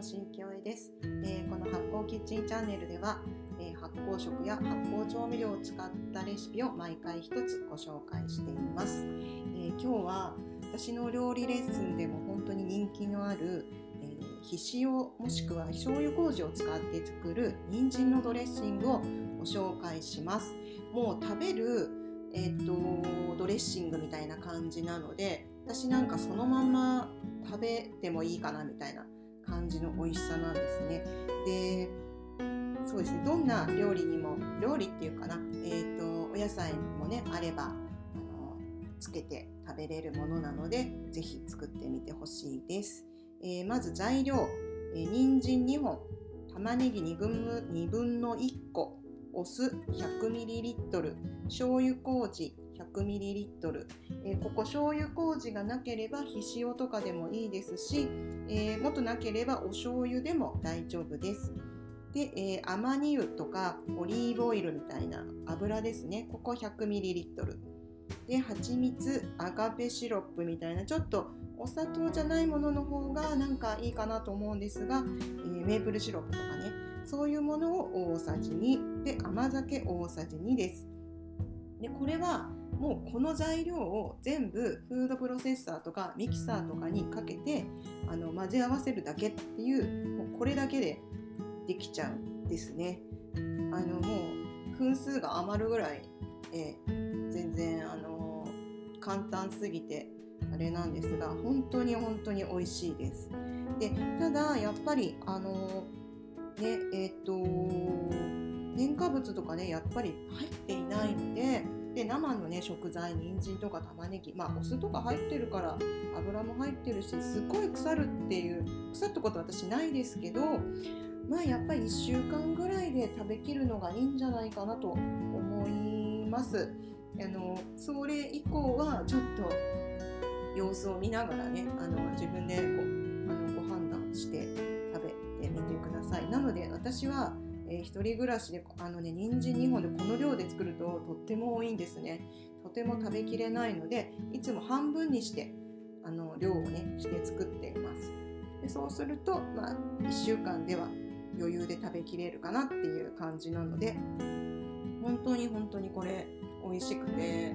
星幸恵です、えー、この発酵キッチンチャンネルでは、えー、発酵食や発酵調味料を使ったレシピを毎回一つご紹介しています、え今日は私の料理レッスンでも本当に人気のある、えひしおもしくは醤油麹を使って作る人参のドレッシングをご紹介します。もう食べるえーと、ドレッシングみたいな感じなので私なんかそのまま食べてもいいかなみたいな感じの美味しさなんですね。でそうですねどんな料理にも料理っていうかな、えーと、お野菜もねあればあのつけて食べれるものなので是非作ってみてほしいです。えー、まず材料、えー、人参2本玉ねぎ2分 ,2 分の1個お酢 100ml 醤油麹 100ml、えー、ここ醤油麹がなければひしおとかでもいいですし、えー、もっとなければお醤油でも大丈夫です。で、えー、アマニ油とかオリーブオイルみたいな油ですね。ここ 100ml。で、蜂蜜、アガベシロップみたいなちょっとお砂糖じゃないものの方がなんかいいかなと思うんですが、えー、メープルシロップとかね、そういうものを大さじ2で甘酒大さじ2です。でこれはもうこの材料を全部フードプロセッサーとかミキサーとかにかけてあの混ぜ合わせるだけっていうもうこれだけでできちゃうんですね。あのもう分数が余るぐらい、え全然あの簡単すぎてあれなんですが本当に本当に美味しいです。でただやっぱりあのねえっ、と添加物とかねやっぱり入っていないのでで生のね食材人参とか玉ねぎまあお酢とか入ってるから油も入ってるしすっごい腐るっていう腐ったこと私ないですけどまあやっぱり1週間ぐらいで食べきるのがいいんじゃないかなと思います。あのそれ以降はちょっと様子を見ながらねあの自分でこあのご判断して食べてみてください。なので私はえー、一人暮らしであのね人参2本でで作るととっても多いんですね。とても食べきれないのでいつも半分にしてあの量をねして作っています。でそうすると、まあ、1週間では余裕で食べきれるかなっていう感じなので本当に本当にこれ美味しくて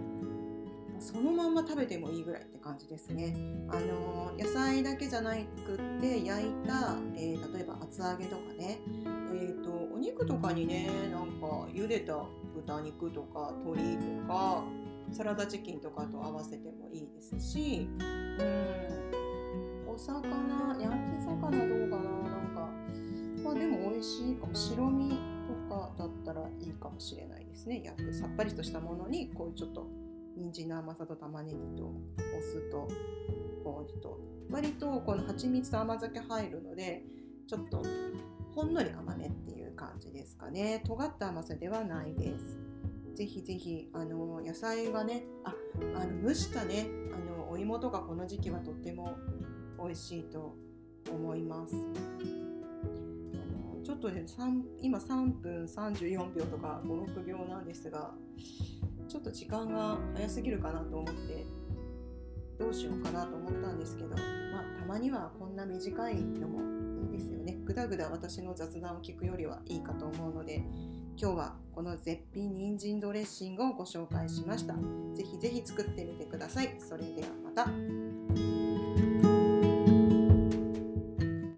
そのまんま食べてもいいぐらいって感じですね。あの野菜だけじゃなくって焼いた、えー、例えば厚揚げとかね、えーと、お肉とかにねなんか茹でた豚肉とか鶏とかサラダチキンとかと合わせてもいいですしうん。お魚焼き魚どうかななんか。まあでも美味しいかも。白身とかだったらいいかもしれないですね。焼くさっぱりとしたものにこういうちょっと人参の甘さと玉ねぎとお酢と麹と割とこの蜂蜜と甘酒入るのでちょっとほんのり甘めっていう感じですかね。尖った甘さではないです。ぜひぜひあの野菜がねああの蒸したねあのお芋とかこの時期はとっても美味しいと思います。あのちょっとね3今3分34秒とか56秒なんですがちょっと時間が早すぎるかなと思ってどうしようかなと思ったんですけどまあたまにはこんな短いのもですよね。ぐだぐだ私の雑談を聞くよりはいいかと思うので今日はこの絶品人参ドレッシングをご紹介しました。是非是非作ってみてください。それではまた。